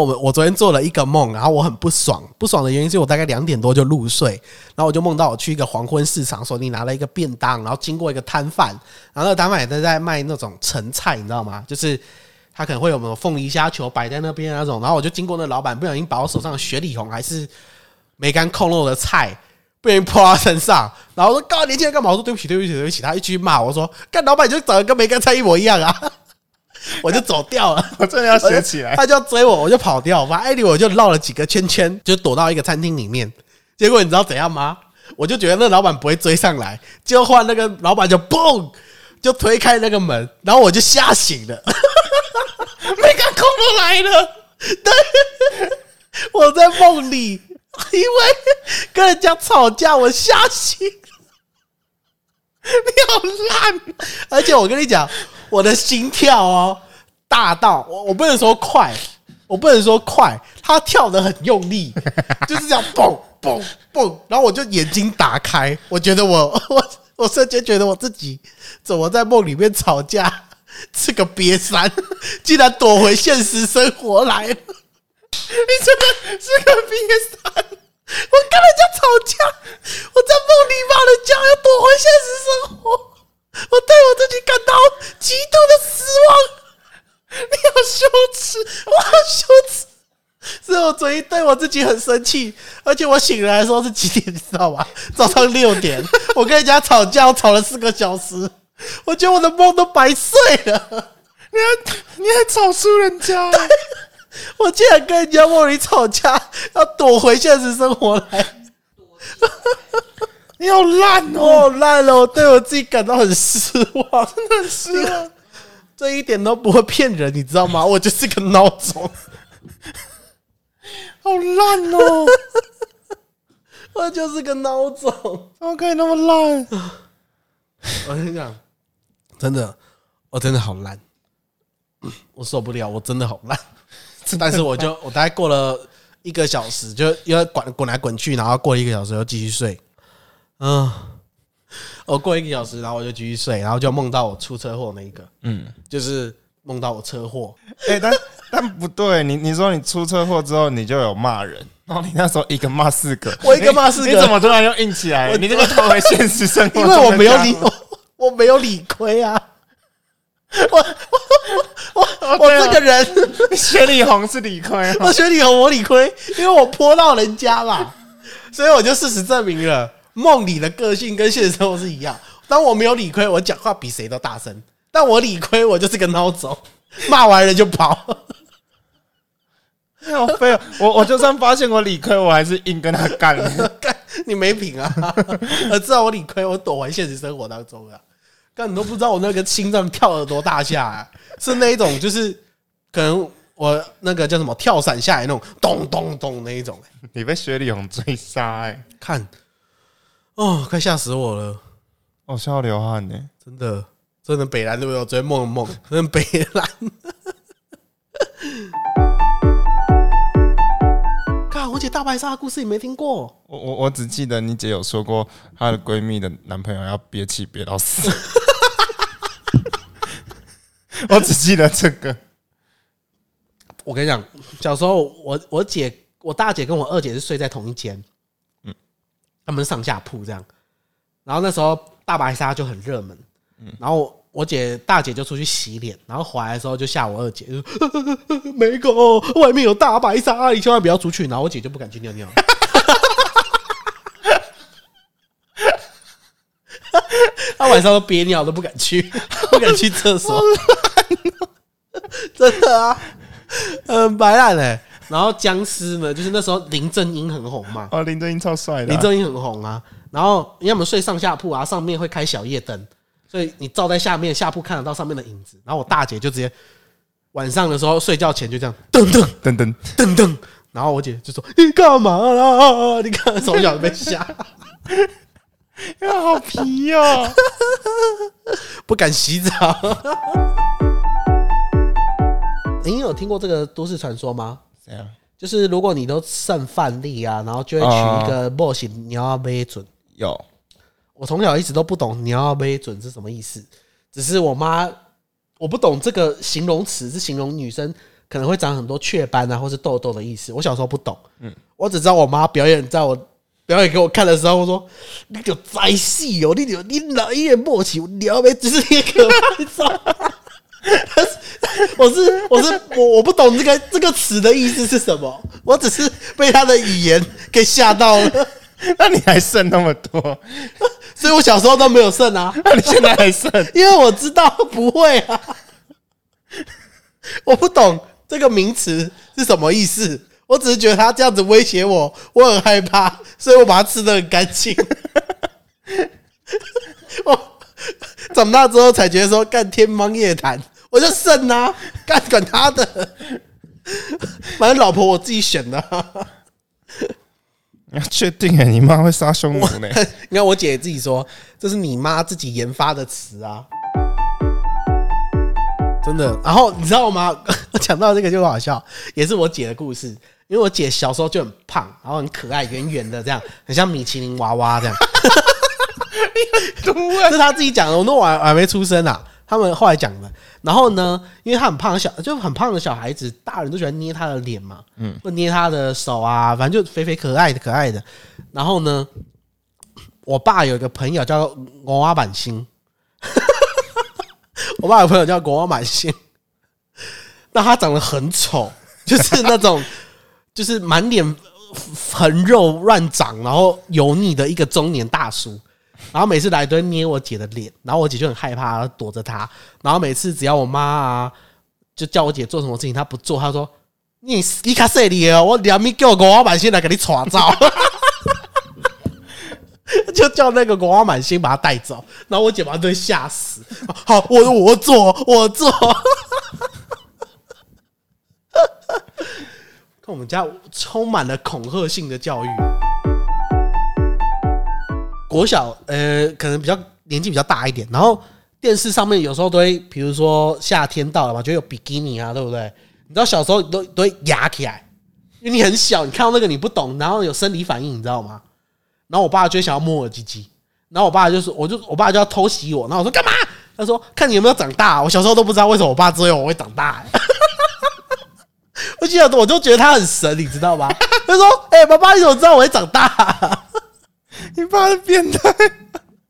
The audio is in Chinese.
我们我昨天做了一个梦，然后我很不爽，不爽的原因是我大概两点多就入睡，然后我就梦到我去一个黄昏市场，手里拿了一个便当，然后经过一个摊贩，然后那个摊贩也在在卖那种陈菜，你知道吗？就是他可能会有什么凤梨虾球摆在那边那种，然后我就经过那老板，不小心把我手上的雪里红还是梅干扣肉的菜。被人泼到身上，然后我说：“告年轻人干嘛？”我说：“对不起，对不起，对不起。”他一句骂我说：“干老板就长得跟梅干菜一模一样啊！” 我就走掉了，我真的要学起来。他就要追我，我就跑掉。反正艾迪我就绕了几个圈圈，就躲到一个餐厅里面。结果你知道怎样吗？我就觉得那老板不会追上来，就换那个老板就嘣就推开那个门，然后我就吓醒了。没敢空都来了，对，我在梦里。因为跟人家吵架，我吓醒。你好烂！而且我跟你讲，我的心跳哦，大到我我不能说快，我不能说快，他跳的很用力，就是这样蹦蹦蹦。然后我就眼睛打开，我觉得我 我我瞬间觉得我自己怎么在梦里面吵架是个瘪三，竟然躲回现实生活来了。你真的是个瘪三！我跟人家吵架，我在梦里骂人家，要躲回现实生活，我对我自己感到极度的失望。你好羞耻，我好羞耻！所以我昨天对我自己很生气，而且我醒来的时候是几点？你知道吗？早上六点。我跟人家吵架，吵了四个小时，我觉得我的梦都白睡了。你还你还吵输人家？我竟然跟人家梦里吵架，要躲回现实生活来，你好烂哦，好烂哦！我对我自己感到很失望，真的很失望。这一点都不会骗人，你知道吗？我就是个孬种，好烂哦！我就是个孬种，怎么可以那么烂？我跟你讲，真的，我真的好烂，我受不了，我真的好烂。但是我就我大概过了一个小时，就因为滚滚来滚去，然后过了一个小时又继续睡。嗯，我过一个小时，然后我就继续睡，然后就梦到我出车祸那一个，嗯，就是梦到我车祸。哎，但但不对，你你说你出车祸之后，你就有骂人，然后你那时候一个骂四个，我一个骂四个，你怎么突然又硬起来？你这个逃回现实生活，因为我没有理我没有理亏啊。我我我我这个人，雪里红是理亏，我雪里红我理亏，因为我泼到人家嘛，所以我就事实证明了梦里的个性跟现实生活是一样。当我没有理亏，我讲话比谁都大声；但我理亏，我就是个孬种，骂完人就跑。好废哦！我我就算发现我理亏，我还是硬跟他干了。干你没品啊！我知道我理亏，我躲回现实生活当中啊。但你都不知道我那个心脏跳了多大下，啊是那一种，就是可能我那个叫什么跳伞下来那种咚咚咚那一种。你被雪里红追杀哎！看，哦，快吓死我了！哦，吓到流汗呢，真的，真的北蓝对不对？昨天梦梦，真的北蓝。看，我姐大白鲨的故事你没听过？我我我只记得你姐有说过，她的闺蜜的男朋友要憋气憋到死。我只记得这个。我跟你讲，小时候我我姐我大姐跟我二姐是睡在同一间，嗯，他们上下铺这样。然后那时候大白鲨就很热门，嗯，然后我姐大姐就出去洗脸，然后回来的时候就吓我二姐，就说 没狗，外面有大白鲨，你千万不要出去。然后我姐就不敢去尿尿，她晚上都憋尿都不敢去，不敢去厕所。真的啊，很白烂嘞。然后僵尸呢，就是那时候林正英很红嘛。哦，林正英超帅的。林正英很红啊。然后因为我们睡上下铺啊，上面会开小夜灯，所以你照在下面下铺看得到上面的影子。然后我大姐就直接晚上的时候睡觉前就这样噔噔噔噔噔噔。然后我姐就说：“你干嘛啦？你看从小就被吓，呀，好皮哟，不敢洗澡。”你有听过这个都市传说吗？怎样？就是如果你都剩饭粒啊，然后就会取一个模型，你要背准。有，我从小一直都不懂你要背准是什么意思，只是我妈我不懂这个形容词是形容女生可能会长很多雀斑啊，或是痘痘的意思。我小时候不懂，嗯，我只知道我妈表演，在我表演给我看的时候，我说你就在戏哦，你就你哪一眼默契，你要被只是一个拍照。我是我是我我不懂这个这个词的意思是什么，我只是被他的语言给吓到了，那你还剩那么多？所以我小时候都没有剩啊，那你现在还剩？因为我知道不会啊，我不懂这个名词是什么意思，我只是觉得他这样子威胁我，我很害怕，所以我把它吃的很干净。我 长大之后才觉得说干天方夜谭，我就剩啊，干管他的，反正老婆我自己选的啊、你要确定哎，你妈会杀匈奴呢？你看我姐自己说，这是你妈自己研发的词啊，真的。然后你知道吗？我讲到这个就好笑，也是我姐的故事。因为我姐小时候就很胖，然后很可爱，圆圆的，这样很像米其林娃娃这样。这是他自己讲的，我那我还还没出生啊。他们后来讲的。然后呢，因为他很胖，小就很胖的小孩子，大人都喜欢捏他的脸嘛，嗯，或捏他的手啊，反正就肥肥可爱的可爱的。然后呢，我爸有一个朋友叫国娃满星，我爸有朋友叫国娃满星，那他长得很丑，就是那种 就是满脸横肉乱长，然后油腻的一个中年大叔。然后每次来都会捏我姐的脸，然后我姐就很害怕，躲着她。然后每次只要我妈啊，就叫我姐做什么事情，她不做，她说：“你你卡谁里哦，我两米叫我国王满星来给你创造。”就叫那个国王满星把他带走，然后我姐把他都吓死。好，我我做我做。看 我们家充满了恐吓性的教育。国小呃，可能比较年纪比较大一点，然后电视上面有时候都会，比如说夏天到了嘛，就有比基尼啊，对不对？你知道小时候都都会压起来，因为你很小，你看到那个你不懂，然后有生理反应，你知道吗？然后我爸就想要摸我鸡鸡，然后我爸就说，我就我爸就要偷袭我，然后我说干嘛？他说看你有没有长大。我小时候都不知道为什么我爸只有我会长大，我记得我就觉得他很神，你知道吗？他说：“哎、爸爸，你怎么知道我会长大？”你爸是变态？